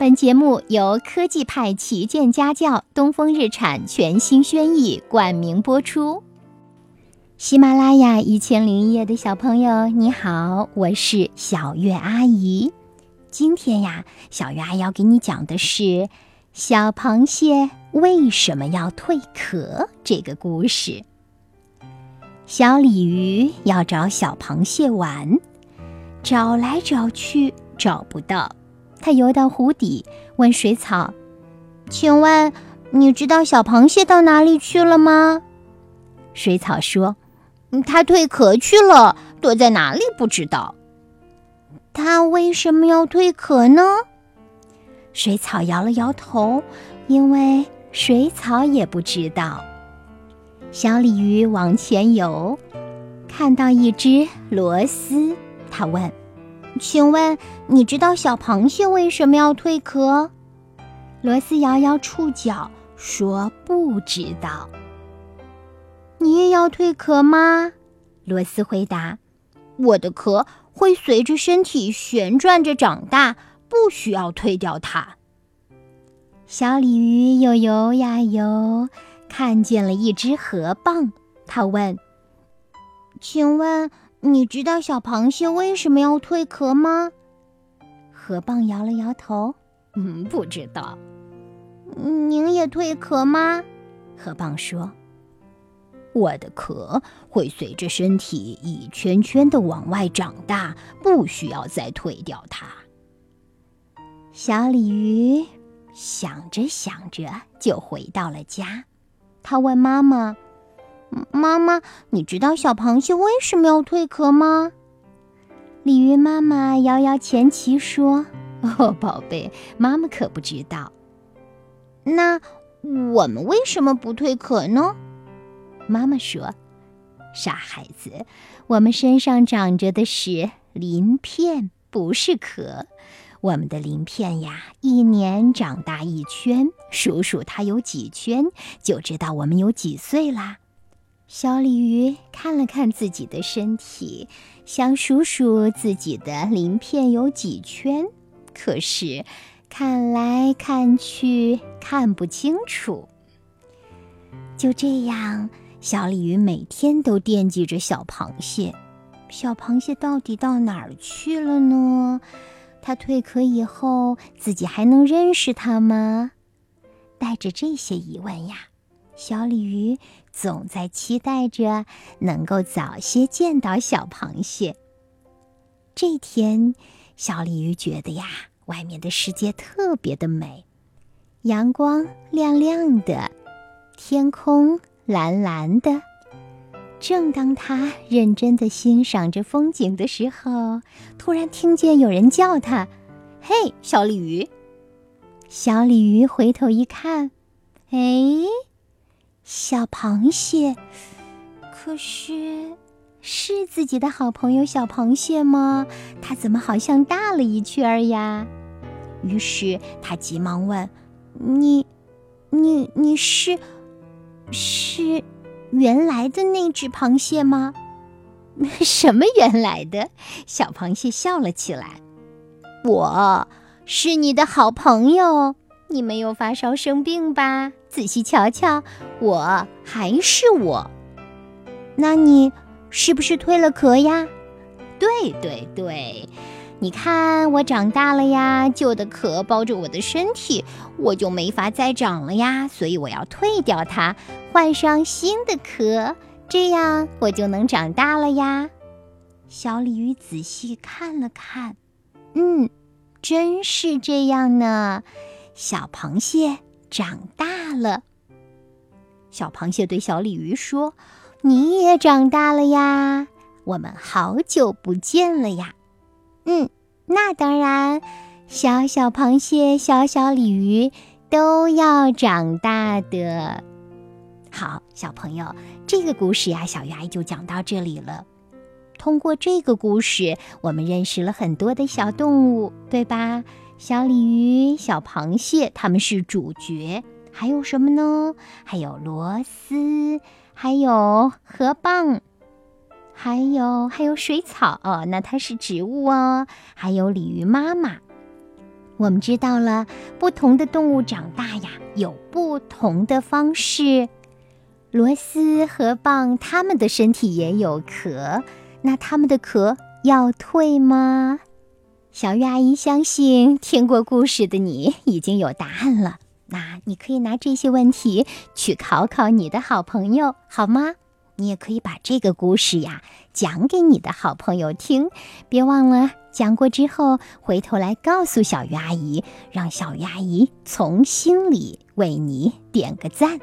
本节目由科技派旗舰家教东风日产全新轩逸冠名播出。喜马拉雅一千零一夜的小朋友，你好，我是小月阿姨。今天呀，小月阿姨要给你讲的是小螃蟹为什么要蜕壳这个故事。小鲤鱼要找小螃蟹玩，找来找去找不到。他游到湖底，问水草：“请问你知道小螃蟹到哪里去了吗？”水草说：“它蜕壳去了，躲在哪里不知道。”“它为什么要蜕壳呢？”水草摇了摇头，因为水草也不知道。小鲤鱼往前游，看到一只螺丝，它问。请问你知道小螃蟹为什么要蜕壳？罗斯摇摇触角说：“不知道。”你也要蜕壳吗？罗斯回答：“我的壳会随着身体旋转着长大，不需要蜕掉它。”小鲤鱼游游呀游，看见了一只河蚌，它问：“请问？”你知道小螃蟹为什么要蜕壳吗？河蚌摇了摇头，嗯，不知道。您也蜕壳吗？河蚌说：“我的壳会随着身体一圈圈的往外长大，不需要再蜕掉它。”小鲤鱼想着想着就回到了家，他问妈妈。妈妈，你知道小螃蟹为什么要蜕壳吗？鲤鱼妈妈摇摇前鳍说：“ 哦，宝贝，妈妈可不知道。”那我们为什么不蜕壳呢？妈妈说：“傻孩子，我们身上长着的是鳞片，不是壳。我们的鳞片呀，一年长大一圈，数数它有几圈，就知道我们有几岁啦。”小鲤鱼看了看自己的身体，想数数自己的鳞片有几圈，可是看来看去看不清楚。就这样，小鲤鱼每天都惦记着小螃蟹。小螃蟹到底到哪儿去了呢？它蜕壳以后，自己还能认识它吗？带着这些疑问呀。小鲤鱼总在期待着能够早些见到小螃蟹。这天，小鲤鱼觉得呀，外面的世界特别的美，阳光亮亮的，天空蓝蓝的。正当他认真的欣赏着风景的时候，突然听见有人叫他：“嘿，小鲤鱼！”小鲤鱼回头一看，哎。小螃蟹，可是是自己的好朋友小螃蟹吗？它怎么好像大了一圈呀？于是他急忙问：“你，你，你是，是原来的那只螃蟹吗？” 什么原来的？小螃蟹笑了起来：“我是你的好朋友。”你没有发烧生病吧？仔细瞧瞧，我还是我。那你是不是蜕了壳呀？对对对，你看我长大了呀，旧的壳包着我的身体，我就没法再长了呀，所以我要蜕掉它，换上新的壳，这样我就能长大了呀。小鲤鱼仔细看了看，嗯，真是这样呢。小螃蟹长大了。小螃蟹对小鲤鱼说：“你也长大了呀，我们好久不见了呀。”“嗯，那当然，小小螃蟹、小小鲤鱼都要长大的。”好，小朋友，这个故事呀，小鱼阿姨就讲到这里了。通过这个故事，我们认识了很多的小动物，对吧？小鲤鱼、小螃蟹，它们是主角。还有什么呢？还有螺丝，还有河蚌，还有还有水草哦，那它是植物哦。还有鲤鱼妈妈。我们知道了，不同的动物长大呀，有不同的方式。螺丝河蚌，它们的身体也有壳，那它们的壳要退吗？小鱼阿姨相信，听过故事的你已经有答案了。那你可以拿这些问题去考考你的好朋友，好吗？你也可以把这个故事呀讲给你的好朋友听，别忘了讲过之后回头来告诉小鱼阿姨，让小鱼阿姨从心里为你点个赞。